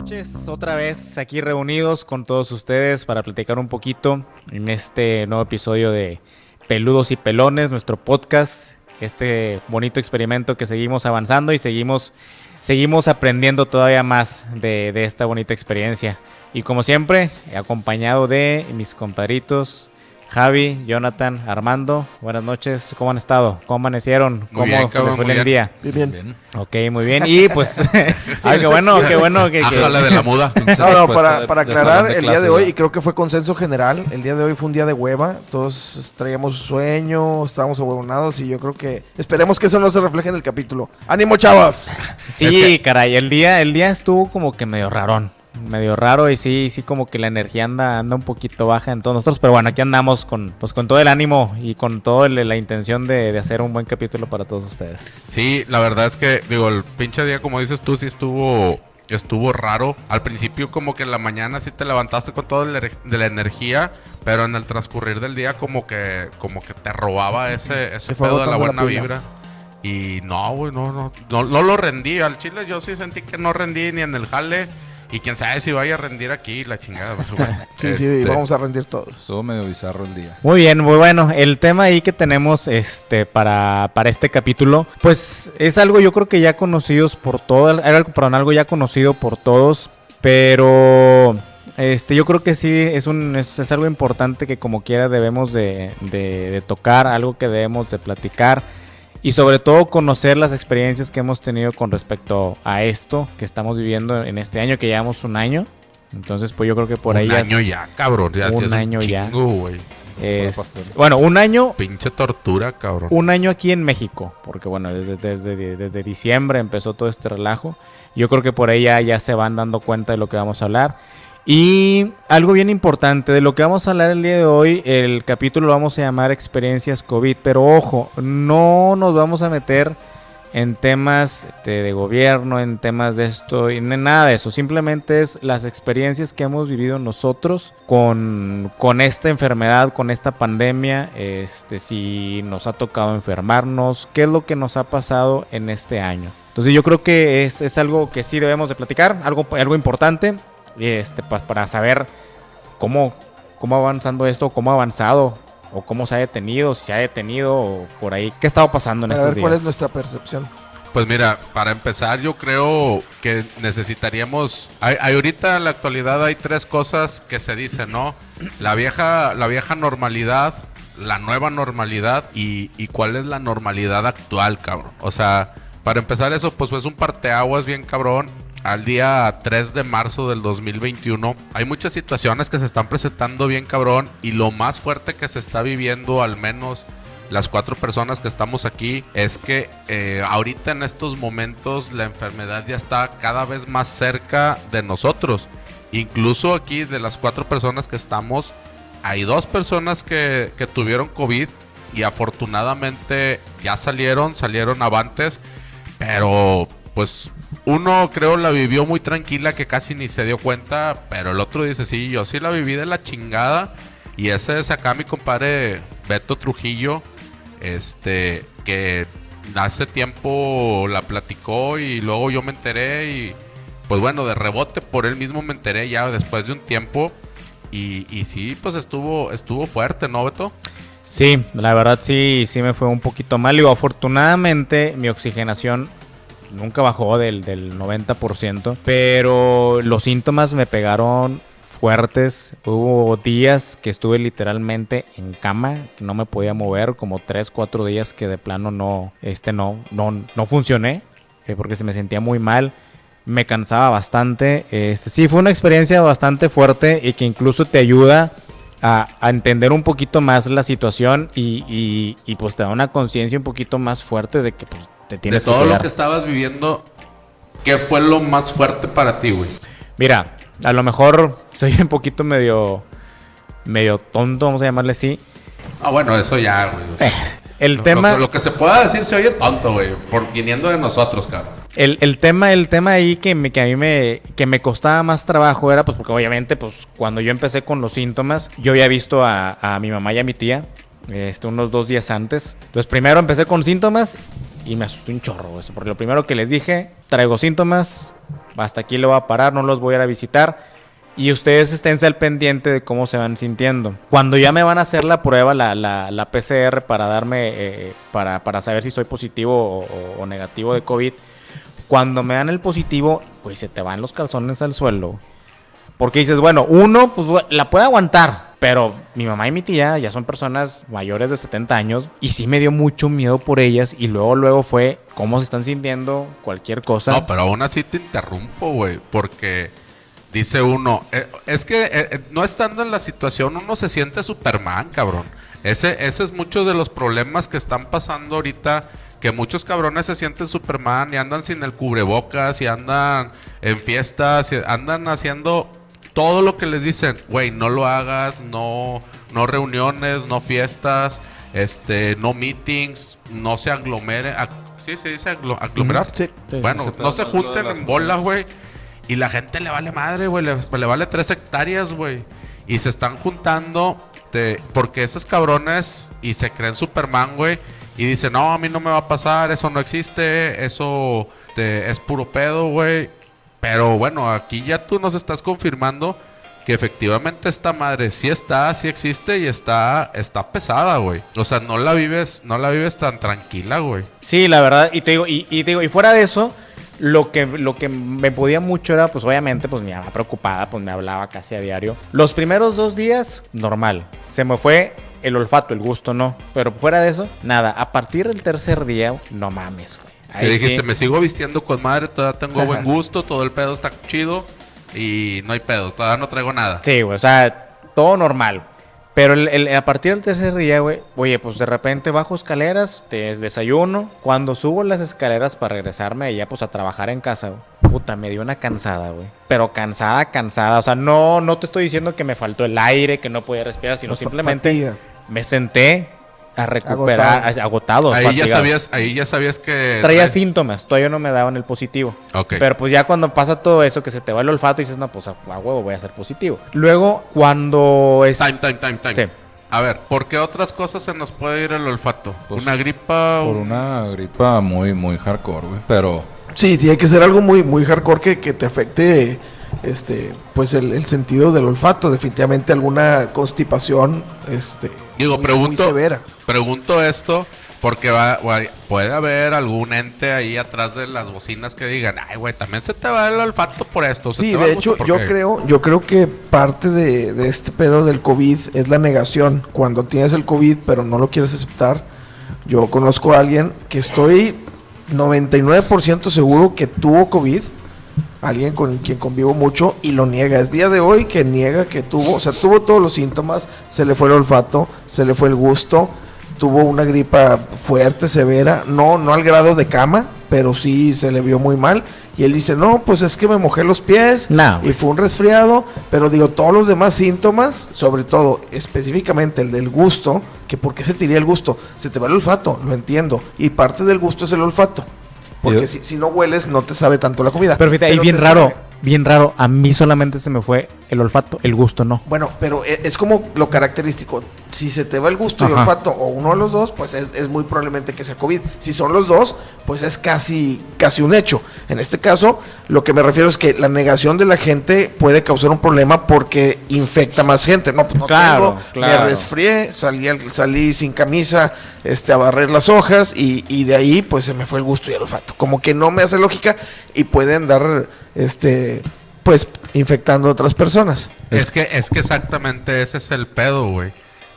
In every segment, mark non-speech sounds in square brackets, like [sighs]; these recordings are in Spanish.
noches, otra vez aquí reunidos con todos ustedes para platicar un poquito en este nuevo episodio de Peludos y Pelones, nuestro podcast, este bonito experimento que seguimos avanzando y seguimos, seguimos aprendiendo todavía más de, de esta bonita experiencia. Y como siempre, acompañado de mis compadritos Javi, Jonathan, Armando, buenas noches, ¿cómo han estado? ¿Cómo amanecieron? ¿Cómo bien, les fue muy el bien. día? Bien, bien. Ok, muy bien. Y pues, [laughs] [laughs] ay, qué bueno, qué bueno que... de la muda. [laughs] No, no, para, para de aclarar, el día de hoy, y creo que fue consenso general, el día de hoy fue un día de hueva, todos traíamos sueño, estábamos ahuevonados y yo creo que esperemos que eso no se refleje en el capítulo. ¡Ánimo, chavos! Sí, caray, el día, el día estuvo como que medio rarón. Medio raro y sí, sí como que la energía anda, anda un poquito baja en todos nosotros, pero bueno, aquí andamos con, pues con todo el ánimo y con toda la intención de, de hacer un buen capítulo para todos ustedes. Sí, la verdad es que, digo, el pinche día, como dices tú, sí estuvo estuvo raro. Al principio como que en la mañana sí te levantaste con toda la, de la energía, pero en el transcurrir del día como que como que te robaba ese, ese pedo de la buena vibra. Y no, güey, no, no, no, no lo rendí. Al chile yo sí sentí que no rendí ni en el jale. Y quién sabe si vaya a rendir aquí la chingada. pues, güey. [laughs] Sí, sí, Este, vamos a rendir todos. Estuvo medio bizarro el día. Muy bien, muy bueno. El tema ahí que tenemos este para, para este capítulo, pues es algo yo creo que ya conocidos por todos, algo, perdón, algo ya conocido por todos, pero este yo creo que sí es un es, es algo importante que como quiera debemos de, de- de tocar, algo que debemos de platicar y sobre todo conocer las experiencias que hemos tenido con respecto a esto que estamos viviendo en este año, que llevamos un año. Entonces, pues yo creo que por un ahí es- año ya, cabrón. Ya, Un año ya. chingo, es- bueno, un año Pinche tortura, cabrón. un año aquí en México, porque bueno, desde, desde, desde diciembre empezó todo este relajo. Yo creo que por ahí ya, ya se van dando cuenta de lo que vamos a hablar. Y algo bien importante, de lo que vamos a hablar el día de hoy, el capítulo lo vamos a llamar experiencias COVID, pero ojo, no nos vamos a meter en temas de, de gobierno, en temas de esto, y nada de eso. Simplemente es las experiencias que hemos vivido nosotros con, con esta enfermedad, con esta pandemia. Este, si nos ha tocado enfermarnos, qué es lo que nos ha pasado en este año. Entonces yo creo que es, es algo que sí debemos de platicar, algo, algo importante, este, pa- para saber cómo, cómo va avanzando esto, cómo ha avanzado, o cómo se ha detenido, si se ha detenido, o por ahí, qué ha estado pasando en Para estos ver cuál días. es nuestra percepción. Pues mira, para empezar yo creo que necesitaríamos... Hay, hay ahorita en la actualidad hay tres cosas que se dicen, ¿no? La vieja, la vieja normalidad, la nueva normalidad y, y cuál es la normalidad actual, cabrón. O sea, para empezar eso, pues es un parteaguas bien cabrón. Al día 3 de marzo del 2021 hay muchas situaciones que se están presentando bien cabrón y lo más fuerte que se está viviendo al menos las cuatro personas que estamos aquí es que eh, ahorita en estos momentos la enfermedad ya está cada vez más cerca de nosotros. Incluso aquí de las cuatro personas que estamos, hay dos personas que, que tuvieron COVID y afortunadamente ya salieron, salieron avantes, pero pues uno creo la vivió muy tranquila que casi ni se dio cuenta, pero el otro dice, sí, yo sí la viví de la chingada. Y ese es acá mi compadre Beto Trujillo, este, que hace tiempo la platicó y luego yo me enteré y pues bueno, de rebote por él mismo me enteré ya después de un tiempo. Y, y sí, pues estuvo, estuvo fuerte, ¿no, Beto? Sí, la verdad sí, sí me fue un poquito mal. Digo, afortunadamente mi oxigenación nunca bajó del, del 90%, pero los síntomas me pegaron fuertes. Hubo días que estuve literalmente en cama, que no me podía mover, como 3, 4 días que de plano no, este no, no, no funcioné, eh, porque se me sentía muy mal. Me cansaba bastante. Este, sí, fue una experiencia bastante fuerte y que incluso te ayuda a, a entender un poquito más la situación y, y- y, pues te da una conciencia un poquito más fuerte de que pues, te tienes de que todo lo que estabas viviendo, ¿qué fue lo más fuerte para ti, güey? Mira, a lo mejor soy un poquito medio medio tonto, vamos a llamarle así. Ah, bueno, eso ya, güey. El Lo- tema Lo, lo que se pueda decir se oye tonto, güey. Por viniendo de nosotros, cabrón. El, el tema, el tema ahí que, me, que a mí me, que me costaba más trabajo era, pues, porque obviamente, pues, cuando yo empecé con los síntomas, yo había visto a, a mi mamá y a mi tía, este, unos dos días antes. Entonces, primero empecé con síntomas y me asusté un chorro eso. Porque lo primero que les dije, traigo síntomas, hasta aquí lo voy a parar, no los voy a ir a visitar. Y ustedes esténse al pendiente de cómo se van sintiendo. Cuando ya me van a hacer la prueba, la, la, la PCR, para darme, eh, para, para, saber si soy positivo o, o, negativo de COVID, cuando me dan el positivo, pues se te van los calzones al suelo. Porque dices, bueno, uno, pues la puede aguantar. Pero mi mamá y mi tía ya son personas mayores de 70 años y sí me dio mucho miedo por ellas y luego luego fue cómo se están sintiendo cualquier cosa. No, pero aún así te interrumpo, güey, porque dice uno, eh, es que eh, eh, no estando en la situación uno se siente Superman, cabrón. Ese, ese es mucho de los problemas que están pasando ahorita, que muchos cabrones se sienten Superman y andan sin el cubrebocas y andan en fiestas y andan haciendo todo lo que les dicen, güey, no lo hagas, no, no reuniones, no fiestas, este, no meetings, no se aglomeren, ¿sí se dice aglomerar? Sí, sí, bueno, no se junten en bolas, güey. Y la gente le vale madre, güey, le, le, vale tres hectáreas, güey. Y se están juntando de, porque esos cabrones y se creen Superman, güey. Y dicen, no, a mí no me va a pasar, eso no existe, eso te, es puro pedo, güey. Pero bueno, aquí ya tú nos estás confirmando que efectivamente esta madre sí está, sí existe y está, está pesada, güey. O sea, no la vives, no la vives tan tranquila, güey. Sí, la verdad, y te digo, y, te digo, y fuera de eso, lo que, lo que me podía mucho era, pues obviamente, pues mi mamá preocupada, pues me hablaba casi a diario. Los primeros dos días, normal. Se me fue el olfato, el gusto no. Pero fuera de eso, nada. A partir del tercer día, no mames, güey. Ahí que dijiste, sí. me sigo vistiendo con madre, todavía tengo buen gusto, todo el pedo está chido y no hay pedo, todavía no traigo nada. Sí, güey, o sea, todo normal. Pero el, el, a partir del tercer día, güey, oye, pues de repente bajo escaleras, te desayuno. Cuando subo las escaleras para regresarme allá, pues a trabajar en casa, güey. Puta, me dio una cansada, güey. Pero cansada, cansada. O sea, no, no te estoy diciendo que me faltó el aire, que no podía respirar, sino simplemente fatiga. Me senté a recuperar, agotado. agotado ahí ya sabías, ahí ya sabías que Traía síntomas, todavía no me daban el positivo. Ok. Pero pues ya cuando pasa todo eso, que se te va el olfato, dices, no, pues a, a huevo voy a ser positivo. Luego, cuando es... Time, time, time, time. Sí. A ver, ¿por qué otras cosas se nos puede ir el olfato? Pues, ¿Una gripa? Por un- una gripa muy, muy hardcore, güey. Pero Sí, tiene que ser algo muy, muy hardcore que, que te afecte este, pues el, el sentido del olfato. Definitivamente alguna constipación, este, Digo, muy- pregunto, muy severa. pregunto esto porque va, puede haber algún ente ahí atrás de las bocinas que digan, ay, güey, también se te va el olfato por esto. Sí, de hecho, yo porque-". creo, yo creo que parte de, de este pedo del COVID es la negación. Cuando tienes el COVID pero no lo quieres aceptar, yo conozco a alguien que estoy 99% seguro que tuvo COVID, alguien con quien convivo mucho y lo niega. Es día de hoy que niega que tuvo, o sea, tuvo todos los síntomas, se le fue el olfato, se le fue el gusto, tuvo una gripa fuerte, severa, no, no al grado de cama, pero sí se le vio muy mal. Y él dice, no, pues es que me mojé los pies No, y fue un resfriado, pero digo, todos los demás síntomas, sobre todo, específicamente el del gusto, que por qué se te iría el gusto, se te va el olfato, lo entiendo, y parte del gusto es el olfato, porque si, si no hueles no te sabe tanto la comida. Pero fíjate, ahí bien raro, sabe. Bien raro. A mí solamente se me fue el olfato, el gusto no. Bueno, pero e- es como lo característico. Si se te va el gusto y Ajá. olfato o uno de los dos, pues es, es muy probablemente que sea COVID. Si son los dos, pues es casi, casi un hecho. En este caso, lo que me refiero es que la negación de la gente puede causar un problema porque infecta más gente. No, pues no Claro, tengo, claro. me resfrié, salí, al- salí sin camisa este, a barrer las hojas y, y de ahí pues se me fue el gusto y el olfato. Como que no me hace lógica y pueden dar, este, pues, infectando a otras personas. Es que, es que exactamente ese es el pedo, güey.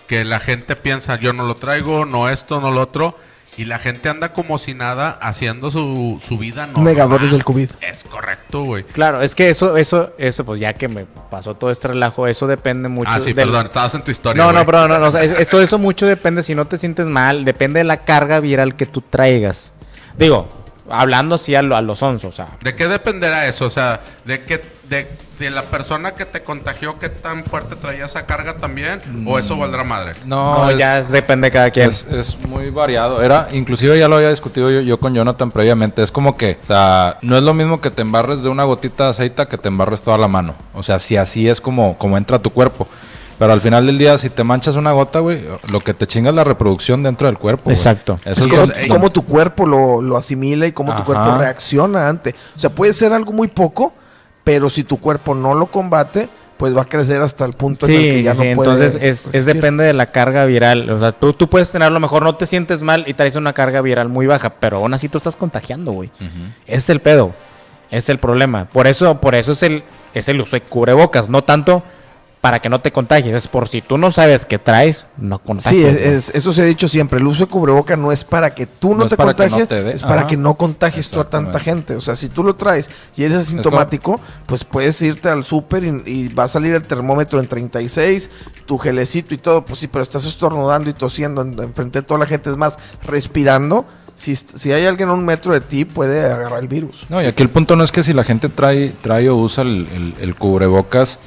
Que la gente piensa, yo no lo traigo, no esto, no lo otro. Y la gente anda como si nada haciendo su, su vida normal. Negadores del COVID. Es correcto, güey. Claro, es que eso, eso, eso, pues ya que me pasó todo este relajo, eso depende mucho. Ah, sí, del- perdón, estabas en tu historia. No, no, perdón, no, no, es- eso mucho depende si no te sientes mal, depende de la carga viral que tú traigas. Digo, hablando así a, lo- a los onzos, o sea, ¿De qué dependerá eso? O sea, de que de, de la persona que te contagió, qué tan fuerte traía esa carga también, o eso valdrá madre. no, no, es, ya es- depende de cada quien. es, es muy variado. Era, inclusive ya lo había discutido yo, yo con Jonathan previamente. Es como que, o sea, no es lo mismo que te embarres de una gotita de aceite que te embarres toda la mano. O sea, si así es como, como entra tu cuerpo. Pero al final del día, si te manchas una gota, güey, lo que te chinga es la reproducción dentro del cuerpo. Exacto. Eso Es es como, lo- cómo tu cuerpo lo, lo asimila y cómo tu cuerpo reacciona ante. O sea, puede ser algo muy poco, pero si tu cuerpo no lo combate, pues va a crecer hasta el punto en el Sí, que ya sí, no puede entonces es, es depende de la carga viral. O sea, tú, tú puedes tener a lo mejor no te sientes mal y traes una carga viral muy baja, pero aún así tú estás contagiando, güey. Ese es el pedo. Ese es el problema. Por eso, por eso es el, es el uso de cubrebocas. No tanto para que no te contagies. Es por si tú no sabes qué traes, no Sí, contagies. es, güey. es- eso se ha dicho siempre. El uso de cubreboca no es para que tú no, te no contagies, te es para Ajá. que no contagies tú a tanta gente. O sea, si tú lo traes y eres asintomático, pues puedes irte al súper y, y va a salir el termómetro en 36, tu gelecito y todo. Pues sí, pero estás estornudando y tosiendo en, enfrente de toda la gente. Es más, respirando. Si, si hay alguien a un metro de ti, puede agarrar el virus. No, y aquí el punto no es que si la gente trae, trae o usa el, el- el cubrebocas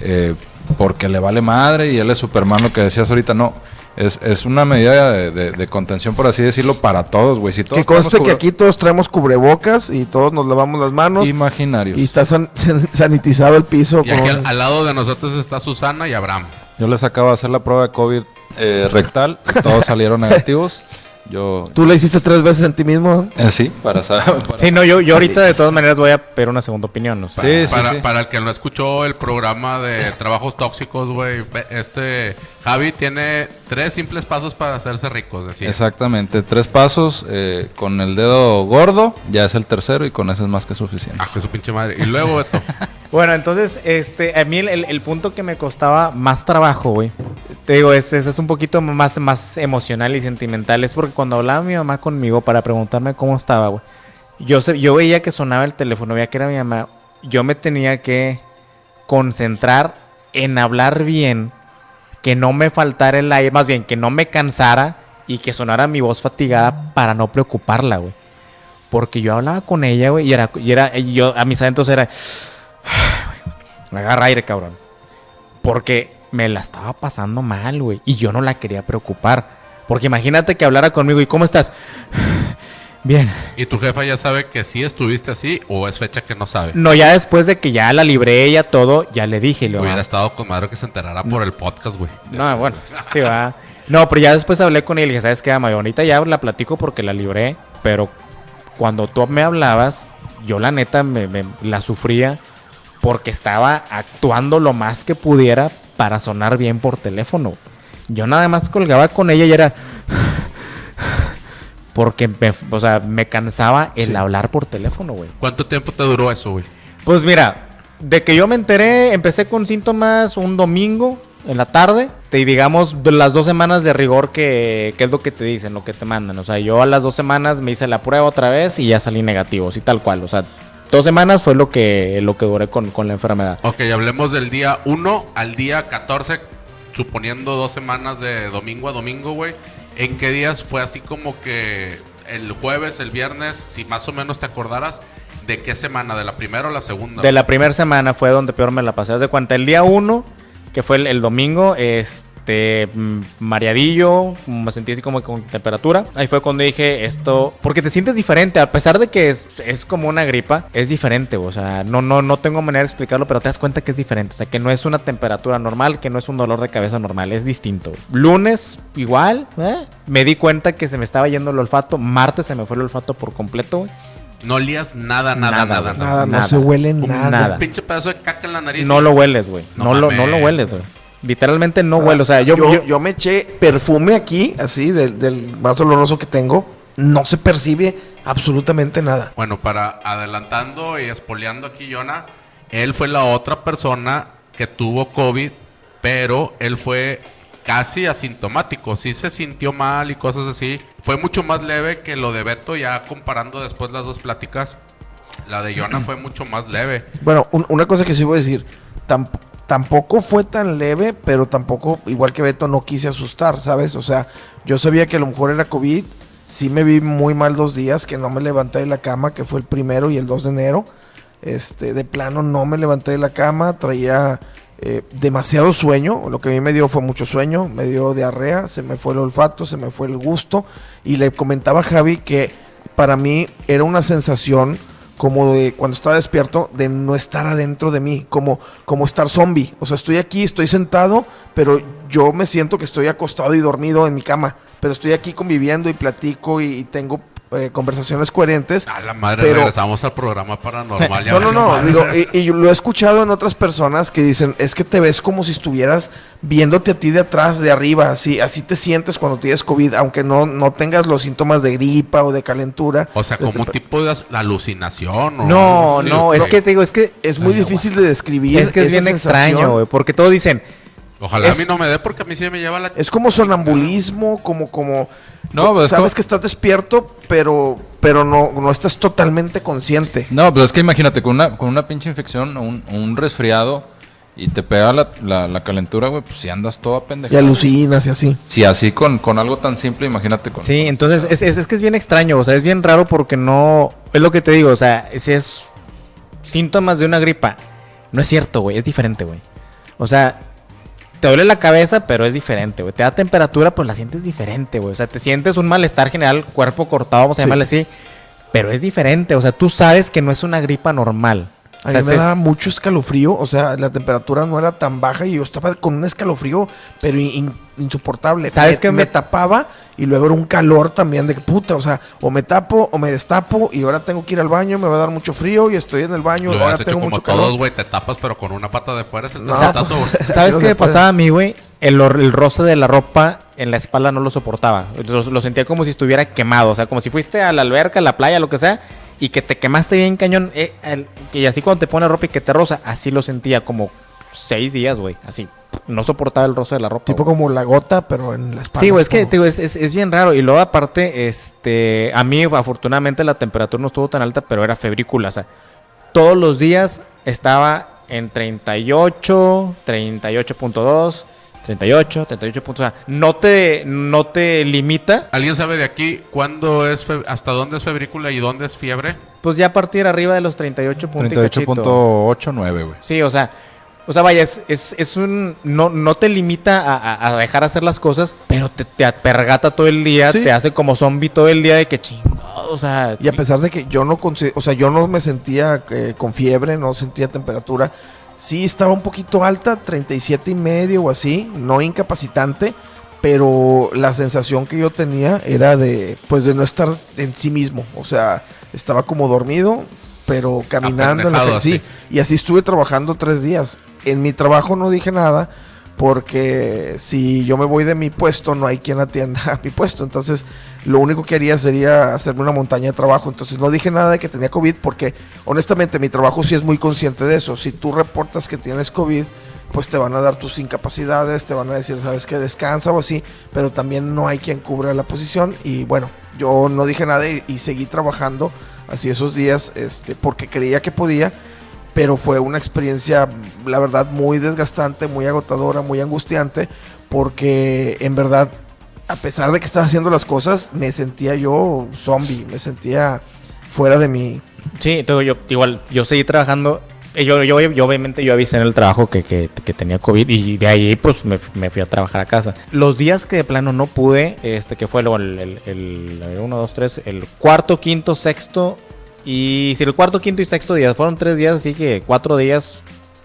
eh, porque le vale madre y él es Superman, lo que decías ahorita, no. Es, es una medida de, de- de contención, por así decirlo, para todos, güey. Si todos Que conste que aquí todos traemos cubrebocas y todos nos lavamos las manos. Imaginarios. Y está san- [laughs] sanitizado el piso. Y aquí al lado de nosotros está Susana y Abraham. Yo les acabo de hacer la prueba de COVID eh, rectal, todos salieron [laughs] negativos. Yo... Tú la hiciste tres veces en ti mismo. Eh, sí, para saber. [laughs] para- Sí, no, yo, yo ahorita de todas maneras voy a pedir una segunda opinión. o sea, Sí, sí, para, sí. para el que no escuchó el programa de trabajos tóxicos, güey, este Javi tiene tres simples pasos para hacerse ricos, decía. Exactamente, tres pasos, eh, con el dedo gordo, ya es el tercero y con ese es más que suficiente. Ah, que su pinche madre. Y luego, Beto, [laughs] Bueno, entonces, este, a mí el, punto que me costaba más trabajo, güey. Te digo, es, es, un poquito más, más emocional y sentimental. Es porque cuando hablaba mi mamá conmigo para preguntarme cómo estaba, güey. Yo, yo veía que sonaba el teléfono, veía que era mi mamá. Yo me tenía que concentrar en hablar bien, que no me faltara el aire, más bien que no me cansara y que sonara mi voz fatigada para no preocuparla, güey. Porque yo hablaba con ella, güey, y era, y era, y yo a mis adentros era, agarra aire, cabrón. Porque me la estaba pasando mal, güey. Y yo no la quería preocupar. Porque imagínate que hablara conmigo y ¿cómo estás? [sighs] Bien. ¿y tu jefa ya sabe que sí estuviste así o es fecha que no sabe? No, ya después de que ya la libré ella todo, ya le dije. le Hubiera "Ah, estado con madre que se enterara por el podcast, güey. No, bueno, sí va. No, pero ya después hablé con ella y le dije, ¿sabes qué, ama? Ahorita ya la platico porque la libré, pero cuando tú me hablabas, yo la neta me, me- la sufría porque estaba actuando lo más que pudiera para sonar bien por teléfono. Yo nada más colgaba con ella y era... [sighs] Porque me, o sea, me cansaba el hablar por teléfono, güey. ¿Cuánto tiempo te duró eso, güey? Pues mira, de que yo me enteré, empecé con síntomas un domingo en la tarde. Y digamos, las dos semanas de rigor que, que es lo que te dicen, lo que te mandan. O sea, yo a las dos semanas me hice la prueba otra vez y ya salí negativo, así tal cual. O sea, dos semanas fue lo que, lo que duré con, con la enfermedad. Ok, hablemos del día 1 al día 14, suponiendo dos semanas de domingo a domingo, güey. ¿En qué días fue así como que el jueves, el viernes, si más o menos te acordaras, de qué semana? ¿De la primera o la segunda? De la primera semana fue donde peor me la pasé. De cuenta, el día uno, que fue el, el domingo, este, mm, mareadillo, me sentí así como con temperatura. Ahí fue cuando dije esto, porque te sientes diferente, a pesar de que es, es como una gripa, es diferente, o sea, no, no, no tengo manera de explicarlo, pero te das cuenta que es diferente, o sea, que no es una temperatura normal, que no es un dolor de cabeza normal, es distinto. Lunes, igual, ¿eh? me di cuenta que se me estaba yendo el olfato, martes se me fue el olfato por completo. No olías nada, nada, Nada, nada. nada. Nada, no Nada. se huele Un nada. nada. Un pinche pedazo de caca en la nariz. No lo hueles, güey. No No, lo, no lo hueles, güey. Literalmente no huele. O sea, yo, yo, yo- yo me eché perfume aquí, así, del, del más oloroso que tengo. No se percibe absolutamente nada. Bueno, para adelantando y espoleando aquí, Jonah, él fue la otra persona que tuvo COVID, pero él fue casi asintomático. Sí se sintió mal y cosas así. Fue mucho más leve que lo de Beto, ya comparando después las dos pláticas. La de Jonah fue mucho más leve. Bueno, un- una cosa que sí voy a decir. tam- tampoco fue tan leve, pero tampoco, igual que Beto, no quise asustar, ¿sabes? O sea, yo sabía que a lo mejor era COVID. Sí me vi muy mal dos días, que no me levanté de la cama, que fue el primero y el 2 de enero. Este, de plano no me levanté de la cama, traía eh, demasiado sueño. Lo que a mí me dio fue mucho sueño, me dio diarrea, se me fue el olfato, se me fue el gusto. Y le comentaba a Javi que para mí era una sensación como de cuando estaba despierto, de no estar adentro de mí, como, como estar zombie. O sea, estoy aquí, estoy sentado, pero yo me siento que estoy acostado y dormido en mi cama. Pero estoy aquí conviviendo y platico y, y tengo eh, conversaciones coherentes. A la madre, Pero- regresamos al programa paranormal. ya No, no, no. digo, y, y lo he escuchado en otras personas que dicen, es que te ves como si estuvieras viéndote a ti de atrás, de arriba, así, así te sientes cuando tienes COVID, aunque no, no tengas los síntomas de gripa o de calentura. O sea, como un temper- tipo de alucinación. o No, no, ¿o es que te digo, es que Es muy Ay, difícil de describir. es que es bien sensación. extraño, güey, porque todos dicen, Ojalá es- a mí no me dé porque a mí sí me lleva la... Es como sonambulismo, como, como. No, pues es sabes como- que estás despierto, pero, pero no, no estás totalmente consciente. No, pues es que imagínate, con una, con una pinche infección o un, un resfriado y te pega la, la, la calentura, güey, pues si andas todo Y pendejado. alucinas y así. Si así con, con algo tan simple, imagínate con... Sí, con- entonces es, es- es que es bien extraño, o sea, es bien raro porque no... Es lo que te digo, o sea, si es síntomas de una gripa, no es cierto, güey, es diferente, güey. O sea, te duele la cabeza, pero es diferente, güey. Te da temperatura, pues la sientes diferente, güey. O sea, te sientes un malestar general, cuerpo cortado, vamos a Sí. llamarle así, pero es diferente, o sea, tú sabes que no es una gripa normal. A sea, mí me es- daba mucho escalofrío, o sea, la temperatura no era tan baja y yo estaba con un escalofrío, pero in- insoportable. ¿Sabes me, qué me me- tapaba y luego era un calor también de que puta, o sea, o me tapo o me destapo y ahora tengo que ir al baño, me va a dar mucho frío y estoy en el baño, Lo ahora tengo como mucho todos, güey. Te tapas, pero con una pata de fuera. Se No, güey. [laughs] ¿Sabes qué me pasaba a mí, güey? El, el roce de la ropa en la espalda no lo soportaba. Lo, lo sentía como si estuviera quemado. O sea, como si fuiste a la alberca, a la playa, lo que sea, y que te quemaste bien cañón. eh, el- y así cuando te pones ropa y que te roza, así lo sentía como seis días, güey. Así. No soportaba el roce de la ropa. Tipo güey. como la gota, pero en la espalda. Sí, güey, es que como- te digo, es, es- es bien raro. Y luego, aparte, este, a mí, afortunadamente, la temperatura no estuvo tan alta, pero era febrícula. O sea, todos los días estaba en 38, 38.2, 38, 38. puntos. O sea, no te, no te limita. ¿Alguien sabe de aquí cuándo es hasta dónde es febrícula y dónde es fiebre? Pues ya a partir arriba de los 38 puntos. y cachito. 38.89, güey. Sí, o sea, o sea, vaya, es, es, es un. No, no te limita a, dejar hacer las cosas, pero te, te apergata todo el día, Sí. te hace como zombie todo el día de que chingado, o sea. Y a pesar de que yo no consi- o sea, yo no me sentía eh, con fiebre, no sentía temperatura, sí estaba un poquito alta, 37 y medio o así, no incapacitante, pero la sensación que yo tenía era de pues de no estar en sí mismo, o sea, estaba como dormido, pero caminando en la sí, y así estuve trabajando tres días. En mi trabajo no dije nada porque si yo me voy de mi puesto no hay quien atienda [laughs] a mi puesto, entonces lo único que haría sería hacerme una montaña de trabajo. Entonces no dije nada de que tenía COVID porque honestamente mi trabajo sí es muy consciente de eso. Si tú reportas que tienes COVID, pues te van a dar tus incapacidades, te van a decir, sabes que descansa o así, pero también no hay quien cubra la posición. Y bueno, yo no dije nada y, y seguí trabajando así esos días este, porque creía que podía. Pero fue una experiencia, la verdad, muy desgastante, muy agotadora, muy angustiante, porque en verdad a pesar de que estaba haciendo las cosas, me sentía yo zombie, me sentía fuera de mi... Sí, entonces yo, igual, yo seguí trabajando. eh, Yo, yo, yo obviamente yo avisé en el trabajo que, que, que tenía COVID y de ahí pues me, me fui a trabajar a casa. Los días que de plano no pude, este que fue el, el, el, a ver, uno, dos, tres, el cuarto, quinto, sexto y si el cuarto, quinto y sexto día fueron tres días, así que cuatro días,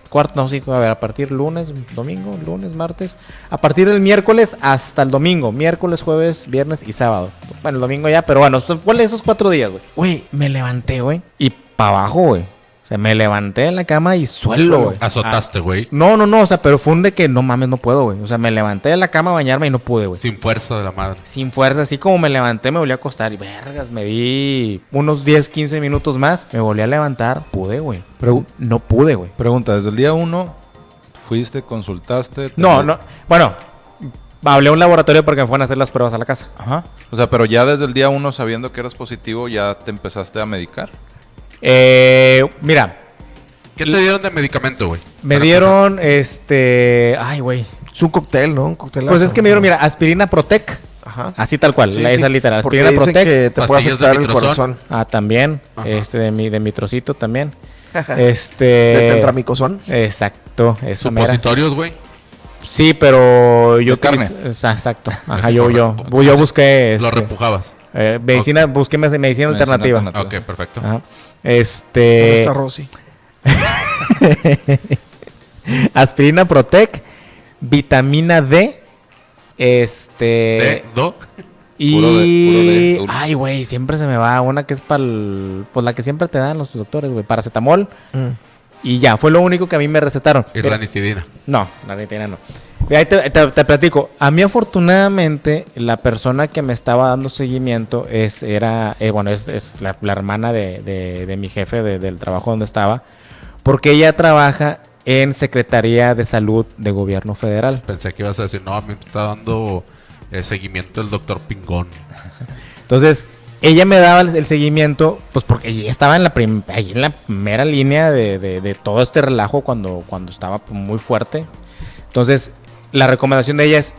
cuarto, no, sí, a ver, a partir lunes, domingo, lunes, martes, a partir del miércoles hasta el domingo, miércoles, jueves, viernes y sábado. Bueno, el domingo ya, pero bueno, ponle esos cuatro días, güey. Güey, me levanté, güey, y para abajo, güey. Sea, me levanté de la cama y suelo, güey. Azotaste, güey. No, no, no, o sea, pero fue un de que no mames, no puedo, güey. O sea, me levanté de la cama a bañarme y no pude, güey. Sin fuerza de la madre. Sin fuerza, así como me levanté, me volví a acostar y vergas, me di unos 10, 15 minutos más, me volví a levantar, pude, güey. Pregu- No pude, güey. Pregunta, desde el día 1 fuiste, consultaste. te- No, no, bueno, hablé a un laboratorio porque me fueron a hacer las pruebas a la casa. Ajá. O sea, pero ya desde el día 1 sabiendo que eras positivo, ya te empezaste a medicar. Eh, mira, ¿Qué te dieron de medicamento, güey? me Para dieron este, ay, güey. Es un cóctel, ¿no? Un cóctel. Pues es que me dieron, mira, aspirina Protec, Ajá. así tal cual, Sí, la sí, esa literal, porque aspirina dicen Protec. que te puede de afectar el corazón. Ah, también, Ajá. este de mi de mi trocito también. [laughs] De este tentramicozón. Exacto, esa mera. Supositorios, güey. Sí, pero yo De carne. Exacto. [laughs] Ajá, yo yo yo busqué Lo este, repujabas. Eh, medicina, busqué Medicina alternativa. alternativa. Ok, perfecto. Ajá. ¿Cómo Este. está Rosy? [laughs] aspirina Protec, vitamina D, este. ¿De? ¿Do? Y. Puro D, puro D, dulce. Ay, güey, siempre se me va. Una que es para Pues la que siempre te dan los doctores, güey. Paracetamol. Mm. Y ya, fue lo único que a mí me recetaron. Y ranitidina. no, la nitina no. Ahí te, te- te platico. A mí, afortunadamente, la persona que me estaba dando seguimiento es, era, eh, bueno, es, es la, la hermana de, de- de mi jefe de- del trabajo donde estaba, porque ella trabaja en Secretaría de Salud de Gobierno Federal. Pensé que ibas a decir, no, a mí me está dando eh, seguimiento el doctor Pingón. [laughs] Entonces, ella me daba el, el seguimiento, pues porque ella estaba en la, prim- ahí en la primera línea de, de- de todo este relajo cuando, cuando estaba pues, muy fuerte. Entonces, la recomendación de ella es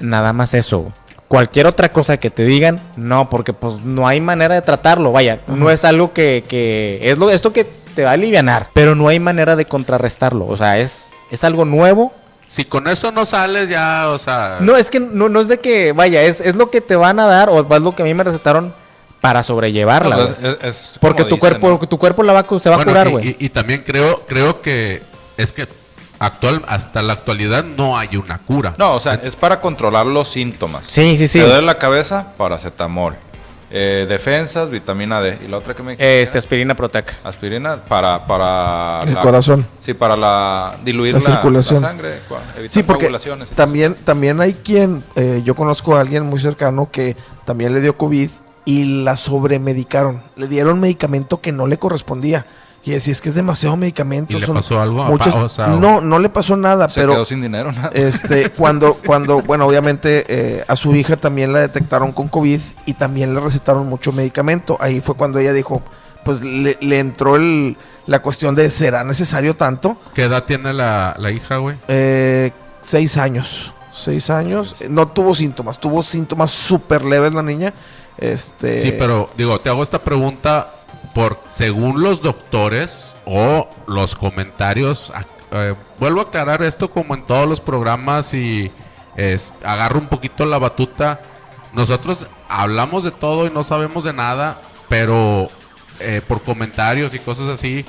nada más eso. Cualquier otra cosa que te digan, no, porque pues no hay manera de tratarlo. Vaya, no es algo que, que es lo, esto que te va a aliviar, pero no hay manera de contrarrestarlo. O sea, es, es algo nuevo. Si con eso no sales ya, o sea... No, es que no, no es de que, vaya, es, es lo que te van a dar o es lo que a mí me recetaron para sobrellevarla. No, pues, es- es Porque tu dicen, cuerpo, tu cuerpo la va, se va Bueno, a curar, y- güey. Y, y también creo, creo que es que actual, hasta la actualidad no hay una cura. No, o sea, es para controlar los síntomas. Sí, sí, sí. Te duele la cabeza, paracetamol. Eh, defensas, vitamina D. Y la otra que me Este, aspirina Protec. Aspirina para, para El corazón. Sí, para la diluir La la, circulación. la sangre, evitar Sí, porque también, también hay quien, eh, yo conozco a alguien muy cercano que también le dio COVID y la sobremedicaron. Le dieron medicamento que no le correspondía. Y decía, es que es demasiado medicamento. ¿Y le son pasó algo? muchas- Apa- o sea, no, no le pasó nada. Se pero quedó sin dinero, nada. este, [laughs] cuando, cuando, bueno, obviamente eh, a su hija también la detectaron con COVID y también le recetaron mucho medicamento. Ahí fue cuando ella dijo, pues le, le entró el, la cuestión de, ¿será necesario tanto? ¿Qué edad tiene la, la hija, güey? Eh, seis años. Seis años. Eh, No tuvo síntomas. Tuvo síntomas súper leves la niña. Este. Sí, pero digo, te hago esta pregunta por según los doctores o los comentarios. eh, vuelvo a aclarar esto como en todos los programas y es, agarro un poquito la batuta. Nosotros hablamos de todo y no sabemos de nada, pero eh, por comentarios y cosas así,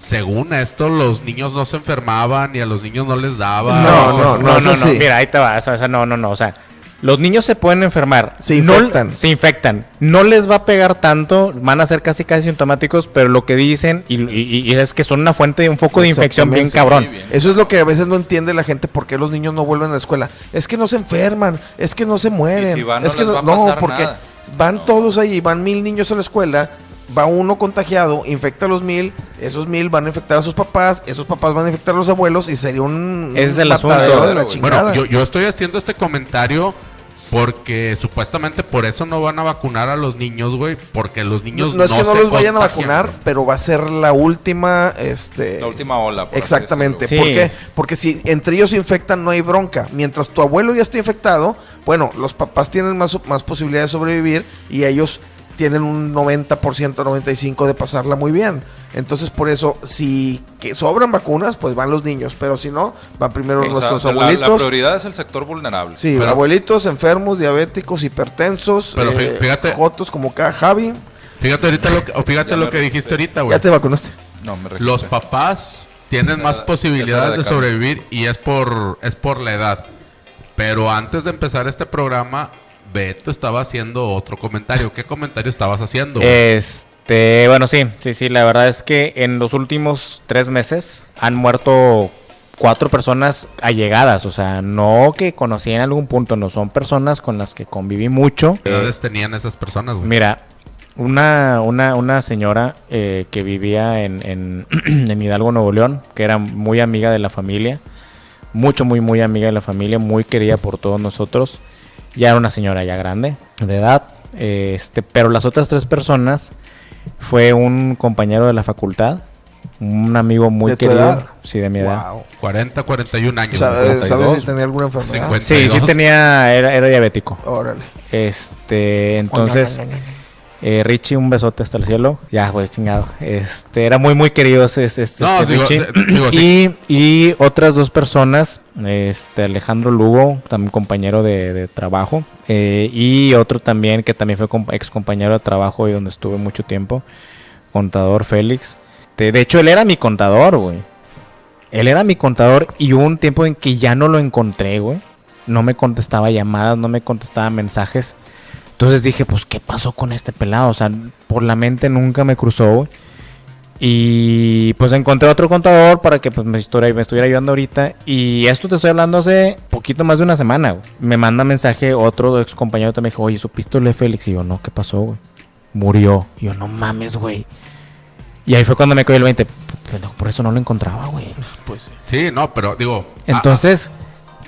según esto, los niños no se enfermaban y a los niños no les daba. No, no, no, no, eso no, sí. Mira, ahí te va. Esa, esa no, no, no. O sea, los niños se pueden enfermar. Se No- infectan. se infectan. No les va a pegar tanto. Van a ser casi casi sintomáticos. Pero lo que dicen y, y- y es que son una fuente de un foco de infección bien cabrón. Bien. Eso es lo que a veces no entiende la gente por qué los niños no vuelven a la escuela. Es que no se enferman, es que no se mueren. Si van, es no que les no, no, porque nada. van No. todos allí, van mil niños a la escuela, va uno contagiado, infecta a los mil, esos mil van a infectar a sus papás, esos papás van a infectar a los abuelos y sería un, Ese es el asunto. de la Bueno, chingada. Bueno, yo, yo estoy haciendo este comentario porque supuestamente por eso no van a vacunar a los niños, güey. Porque los no, niños no es que no los vayan a vacunar, pero va a ser la última, este, La última ola. por Exactamente. Sí. ¿Por qué? Porque si entre ellos se infectan no hay bronca. Mientras tu abuelo ya está infectado, bueno, los papás tienen más, más posibilidad de sobrevivir y ellos tienen un 90%, 95% de pasarla muy bien. Entonces, por eso, si que sobran vacunas, pues van los niños. Pero si no, van primero nuestros la- La, abuelitos. prioridad es el sector vulnerable. sí, Pero- abuelitos, enfermos, diabéticos, hipertensos, Pero eh, fíjate- jotos como acá, Javi. Fíjate ahorita lo que, o fíjate lo que dijiste ahorita, güey. Ya te vacunaste. No, me. Los papás tienen más posibilidades de de sobrevivir y es por es por la edad. Pero antes de empezar este programa, Beto estaba haciendo otro comentario. ¿Qué comentario estabas haciendo? Este, bueno, sí, sí, sí, la verdad es que en los últimos tres meses han muerto cuatro personas allegadas, o sea, no que conocí en algún punto, no son personas con las que conviví mucho. ¿Qué Eh, edades tenían esas personas, güey? mira, una, una, una señora eh, que vivía en, en, [clears throat] en Hidalgo, Nuevo León, que era muy amiga de la familia, mucho, muy, muy amiga de la familia, muy querida por todos nosotros. Ya era una señora ya grande, de edad, eh, este, pero las otras tres personas fue un compañero de la facultad, un amigo muy ¿De tu querido, edad? sí, de mi edad. Wow. 40, 41 años. ¿Sabes, güey. ¿Sabes 42? si tenía alguna enfermedad? 50. Sí, sí 32. tenía, era, era diabético. Órale. Este, entonces, Eh, Richie, un besote hasta el cielo. Ya, güey, chingado. Este, era muy, muy querido este, No, digo, Richie. eh, y, y otras dos personas, este, Alejandro Lugo, también compañero de, de trabajo. eh, y otro también que también fue ex compañero de trabajo y donde estuve mucho tiempo. Contador Félix. De, de hecho, él era mi contador, güey. Él era mi contador y hubo un tiempo en que ya no lo encontré, güey. No me contestaba llamadas, no me contestaba mensajes. Entonces dije, pues, ¿qué pasó con este pelado? O sea, por la mente nunca me cruzó, güey. Y pues encontré otro contador para que pues, me, estuviera, me estuviera ayudando ahorita. Y esto te estoy hablando hace poquito más de una semana, güey. Me manda mensaje otro ex compañero también dijo, oye, ¿supiste de Félix? Y yo, no, ¿qué pasó, güey? Murió. Y yo, no mames, güey. Y ahí fue cuando me cayó el 20. Pendejo, Por eso no lo encontraba, güey. [laughs] Pues sí. No, pero digo. ah, Entonces,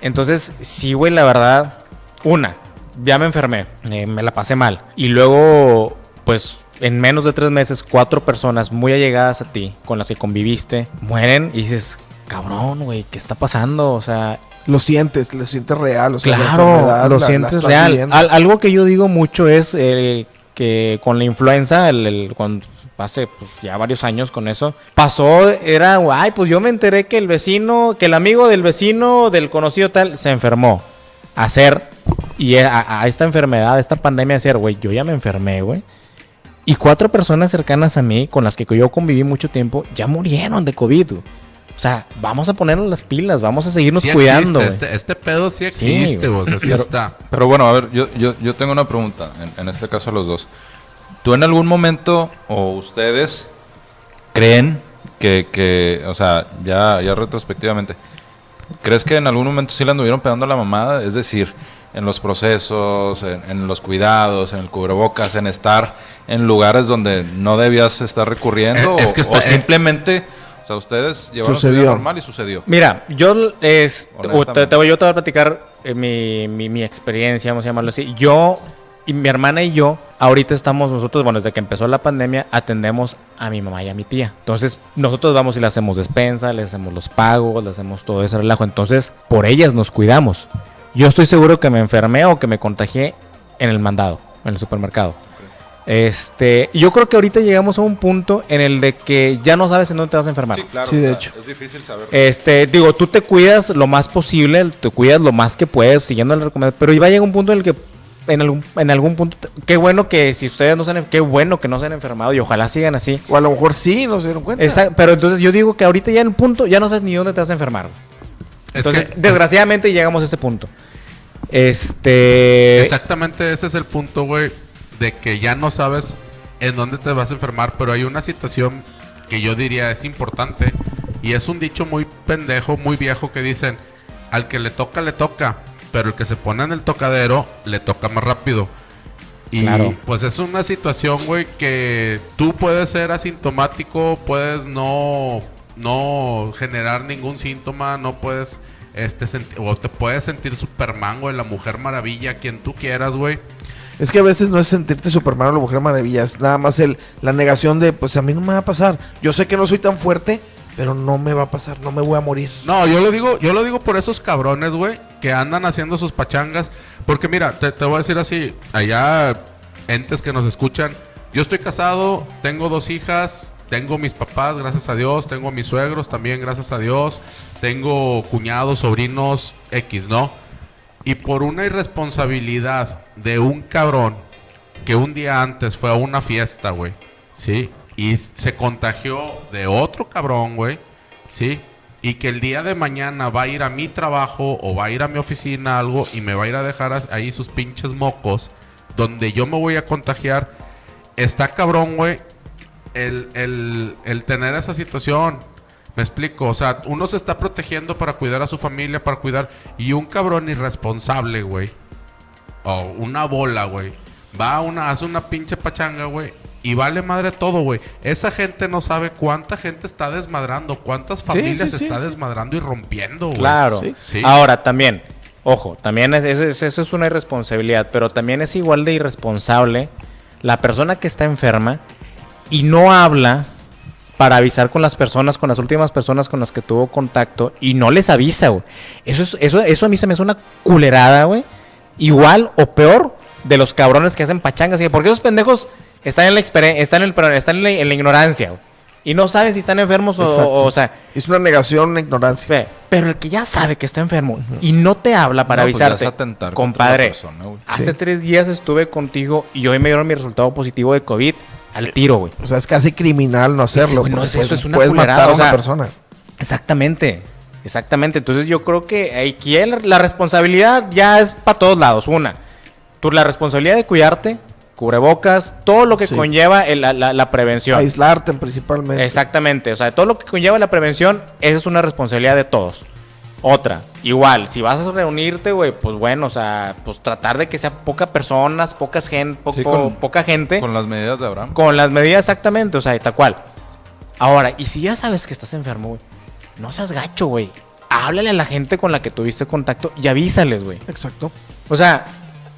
entonces, sí, güey, la verdad, una, ya me enfermé, eh, me la pasé mal. Y luego, pues, en menos de tres meses, cuatro personas muy allegadas a ti, con las que conviviste, mueren y dices, cabrón, güey, ¿qué está pasando? O sea, Lo sientes, lo sientes real. O sea, la claro, lo la- sientes real. Al- algo que yo digo mucho es eh, que con la influenza, el, el- cuando hace pues, ya varios años con eso, pasó, era, ay, pues yo me enteré que el vecino, que el amigo del vecino, del conocido tal, se enfermó. Hacer, y a, a esta enfermedad, a esta pandemia, hacer, güey, yo ya me enfermé, güey. Y cuatro personas cercanas a mí, con las que yo conviví mucho tiempo, ya murieron de COVID. güey. O sea, vamos a ponernos las pilas, vamos a seguirnos sí cuidando. existe, este, este pedo sí Sí, existe, güey. o sea, sí Pero- está. Pero bueno, a ver, yo, yo, yo tengo una pregunta, en, en este caso a los dos. ¿Tú en algún momento, o ustedes, creen que, que o sea, ya, ya retrospectivamente, ¿crees que en algún momento sí le anduvieron pegando la mamada? Es decir, en los procesos, en, en los cuidados, en el cubrebocas, en estar en lugares donde no debías estar recurriendo, Eh, es que o- está- o simplemente, o sea, ustedes llevaron su vida Sucedió. normal y sucedió. Mira, yo es, te voy, yo te voy a platicar eh, mi, mi, mi experiencia, vamos a llamarlo así. Yo y mi hermana y yo, ahorita estamos nosotros, bueno, desde que empezó la pandemia, atendemos a mi mamá y a mi tía. Entonces, nosotros vamos y le hacemos despensa, le hacemos los pagos, le hacemos todo ese relajo. Entonces, por ellas nos cuidamos. Yo estoy seguro que me enfermé o que me contagié en el mandado, en el supermercado. Este, yo creo que ahorita llegamos a un punto en el de que ya no sabes en dónde te vas a enfermar. claro. Sí, de hecho. Es difícil saber. Este, digo, tú te cuidas lo más posible, te cuidas lo más que puedes, siguiendo la recomendación, pero iba a llegar un punto en el que en algún, en algún punto, qué bueno que si ustedes no se han, qué bueno que no se han enfermado y ojalá sigan así. O a lo mejor sí, no se dieron cuenta. Esa- pero entonces yo digo que ahorita ya en el punto ya no sabes ni dónde te vas a enfermar. Es Entonces, que- desgraciadamente llegamos a ese punto. Este, Exactamente ese es el punto, güey, de que ya no sabes en dónde te vas a enfermar, pero hay una situación que yo diría es importante y es un dicho muy pendejo, muy viejo que dicen, al que le toca, le toca, pero el que se pone en el tocadero, le toca más rápido. Y Claro. pues es una situación, güey, que tú puedes ser asintomático, puedes no, no generar ningún síntoma, no puedes, este, o te puedes sentir Superman, güey, la Mujer Maravilla, quien tú quieras, güey. Es que a veces no es sentirte Superman o la Mujer Maravilla, es nada más el, la negación de, pues a mí no me va a pasar. Yo sé que no soy tan fuerte, pero no me va a pasar, no me voy a morir. No, yo lo digo, yo lo digo por esos cabrones, güey, que andan haciendo sus pachangas. Porque mira, te, te voy a decir así, allá, entes que nos escuchan, yo estoy casado, tengo dos hijas, tengo mis papás, gracias a Dios, tengo mis suegros también, gracias a Dios, tengo cuñados, sobrinos, X, ¿no? Y por una irresponsabilidad de un cabrón que un día antes fue a una fiesta, güey, ¿sí? Y se contagió de otro cabrón, güey, ¿sí? Y que el día de mañana va a ir a mi trabajo o va a ir a mi oficina algo y me va a ir a dejar ahí sus pinches mocos, donde yo me voy a contagiar. Está cabrón, güey, el, el, el tener esa situación. Me explico, o sea, uno se está protegiendo para cuidar a su familia, para cuidar. Y un cabrón irresponsable, güey. O una bola, güey. Va a una, hace una pinche pachanga, güey. Y vale madre todo, güey. Esa gente no sabe cuánta gente está desmadrando, cuántas familias sí, sí, está sí. desmadrando y rompiendo, güey. Claro. Sí. Sí. Ahora, también, ojo, también es- eso, es, eso es una irresponsabilidad, pero también es igual de irresponsable la persona que está enferma y no habla para avisar con las personas, con las últimas personas con las que tuvo contacto y no les avisa, güey. Eso, es, eso, eso a mí se me hace una culerada, güey. Igual o peor de los cabrones que hacen pachangas. y- Porque esos pendejos están en la están en, el, están en la, en la ignorancia, güey. Y no saben si están enfermos o, o, o sea, Es una negación, una ignorancia. pero el que ya sabe que está enfermo y no te habla para No, pues avisarte, es atentar contra compadre, persona, hace Sí. tres días estuve contigo y hoy me dieron mi resultado positivo de COVID al tiro, güey. O sea, es casi criminal no hacerlo. no es eso, es una Puedes matar a o una sea, persona. Exactamente, exactamente. Entonces yo creo que aquí la responsabilidad ya es para todos lados. Una, tú la responsabilidad de cuidarte, cubrebocas, todo lo que Sí. conlleva el- la- la prevención. Aislarte principalmente. Exactamente, o sea, todo lo que conlleva la prevención, esa es una responsabilidad de todos. Otra, igual, si vas a reunirte, güey, pues bueno, o sea, pues tratar de que sea poca personas, pocas gen, po- Sí, po- con- poca gente. Con las medidas de Abraham. Con las medidas exactamente, o sea, tal cual. Ahora, y si ya sabes que estás enfermo, güey, no seas gacho, güey. Háblale a la gente con la que tuviste contacto y avísales, güey. Exacto. O sea,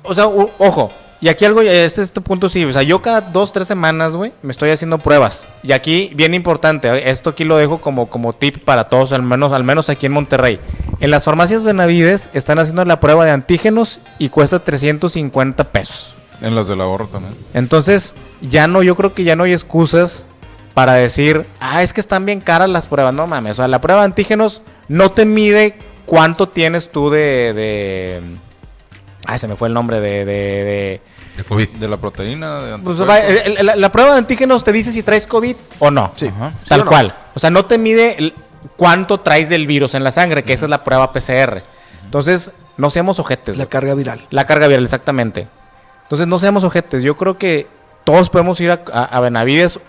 o sea, ojo. Y aquí algo, este, este punto sí, o sea, yo cada dos, tres semanas, güey, me estoy haciendo pruebas. Y aquí, bien importante, esto aquí lo dejo como, como tip para todos, al menos, al menos aquí en Monterrey. En las farmacias Benavides están haciendo la prueba de antígenos y cuesta 350 pesos. En las del ahorro también. Entonces, ya no, yo creo que ya no hay excusas para decir, ah, es que están bien caras las pruebas. No mames, o sea, la prueba de antígenos no te mide cuánto tienes tú de. de... Ay, se me fue el nombre de. de, de- De COVID. De la proteína. De Pues, anticuerpos. va, el- el- la, la prueba de antígenos te dice si traes COVID o no. Sí. Ajá. Tal ¿Sí o no? cual. O sea, no te mide el- cuánto traes del virus en la sangre, que esa es la prueba PCR. Entonces, no seamos ojetes. La güey. carga viral. La carga viral, exactamente. Entonces, no seamos ojetes. Yo creo que todos podemos ir a, a- a Benavides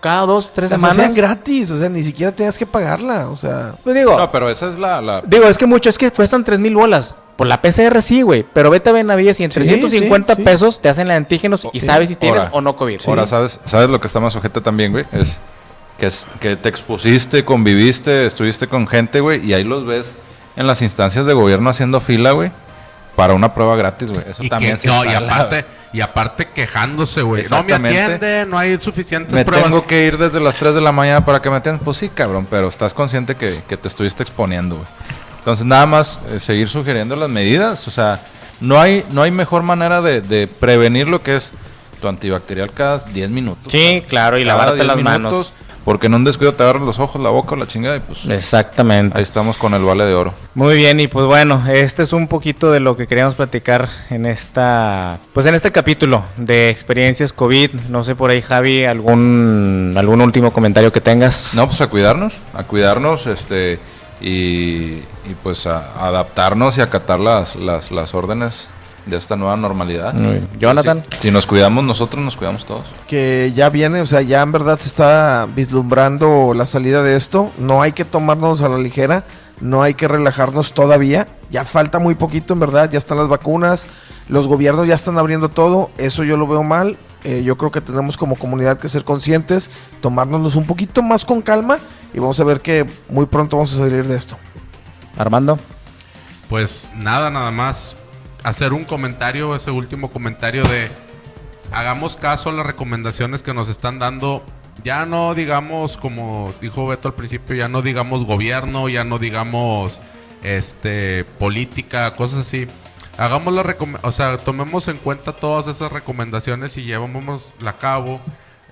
cada dos, tres Las semanas. hacían gratis, o sea, ni siquiera tenías que pagarla, o sea... Pues digo, No, pero esa es la. la- digo, es que mucho, es que cuestan tres mil bolas. Por la PCR sí, güey. Pero vete a Benavides y en Sí, 350 sí, sí. pesos te hacen la antígenos y Sí. sabes si tienes Ahora. o no COVID. Ahora, ¿sabes, ¿sabes lo que está más sujeta también, güey? Es que, es que te expusiste, conviviste, estuviste con gente, güey, y ahí los ves en las instancias de gobierno haciendo fila, güey, para una prueba gratis, güey. Eso Y, también que- se no, y la- aparte, y aparte quejándose, güey. No me atiende, no hay suficientes Me pruebas. tengo que ir desde las 3 de la mañana para que me atiendan. Pues sí, cabrón, pero estás consciente que, que te estuviste exponiendo, güey. Entonces, nada más eh, seguir sugiriendo las medidas. O sea, no hay, no hay mejor manera de, de prevenir lo que es tu antibacterial cada 10 minutos. Sí, claro, y lavarte 10 las minutos, manos. Porque en un descuido te agarras los ojos, la boca, la chingada y pues Exactamente. ahí estamos con el vale de oro. Muy bien, y pues bueno, este es un poquito de lo que queríamos platicar en esta, pues en este capítulo de experiencias COVID. No sé por ahí, Javi, algún algún último comentario que tengas. No, pues a cuidarnos, a cuidarnos, este, y, y pues a adaptarnos y acatar las, las, las órdenes de esta nueva normalidad. Jonathan. Si, si nos cuidamos nosotros, nos cuidamos todos. que ya viene, o sea, ya en verdad se está vislumbrando la salida de esto. No hay que tomarnos a la ligera, no hay que relajarnos todavía. Ya falta muy poquito, en verdad. Ya están las vacunas, los gobiernos ya están abriendo todo. Eso yo lo veo mal. Eh, yo creo que tenemos como comunidad que ser conscientes, tomárnoslos un poquito más con calma y vamos a ver que muy pronto vamos a salir de esto. Armando. Pues nada, nada más hacer un comentario, ese último comentario de hagamos caso a las recomendaciones que nos están dando. Ya no digamos, como dijo Beto al principio, ya no digamos gobierno, ya no digamos este política, cosas así. Hagamos la o sea, tomemos en cuenta todas esas recomendaciones y llevamos a cabo.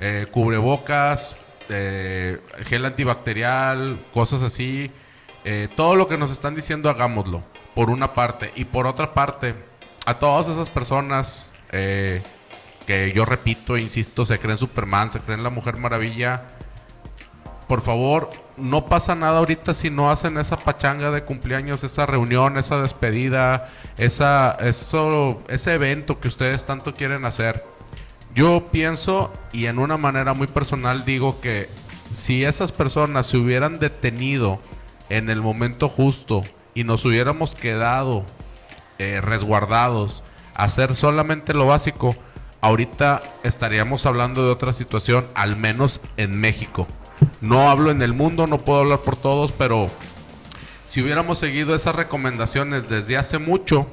Eh, cubrebocas, eh, gel antibacterial, cosas así. Eh, todo lo que nos están diciendo, hagámoslo. Por una parte. Y por otra parte, a todas esas personas eh, que yo repito, insisto, se creen Superman, se creen la Mujer Maravilla. Por favor, no pasa nada ahorita si no hacen esa pachanga de cumpleaños, esa reunión, esa despedida, esa, eso, ese evento que ustedes tanto quieren hacer. Yo pienso y en una manera muy personal digo que si esas personas se hubieran detenido en el momento justo y nos hubiéramos quedado eh, resguardados a hacer solamente lo básico, ahorita estaríamos hablando de otra situación, al menos en México. No hablo en el mundo, no puedo hablar por todos, pero si hubiéramos seguido esas recomendaciones desde hace mucho,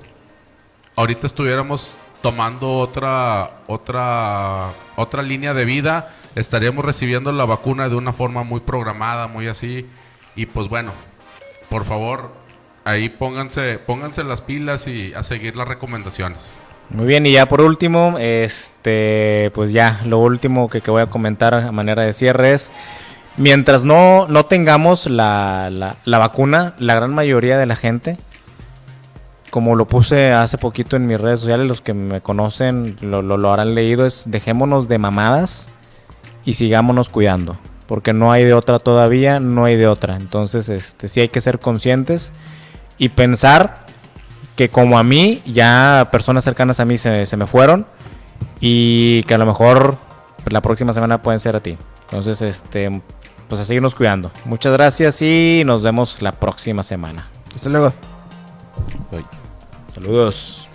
ahorita estuviéramos tomando otra otra otra línea de vida, estaríamos recibiendo la vacuna de una forma muy programada, muy así y pues bueno, por favor, ahí pónganse pónganse las pilas y a seguir las recomendaciones. Muy bien, y ya por último, este, pues ya, lo último que, que voy a comentar a manera de cierre es, mientras no, no tengamos la, la, la vacuna, la gran mayoría de la gente, como lo puse hace poquito en mis redes sociales, los que me conocen lo, lo, lo habrán leído, es dejémonos de mamadas y sigámonos cuidando, porque no hay de otra todavía, no hay de otra. Entonces, este, sí hay que ser conscientes y pensar que como a mí, ya personas cercanas a mí se, se me fueron y que a lo mejor la próxima semana pueden ser a ti. Entonces, este, pues a seguirnos cuidando. Muchas gracias y nos vemos la próxima semana. Hasta luego. Saludos.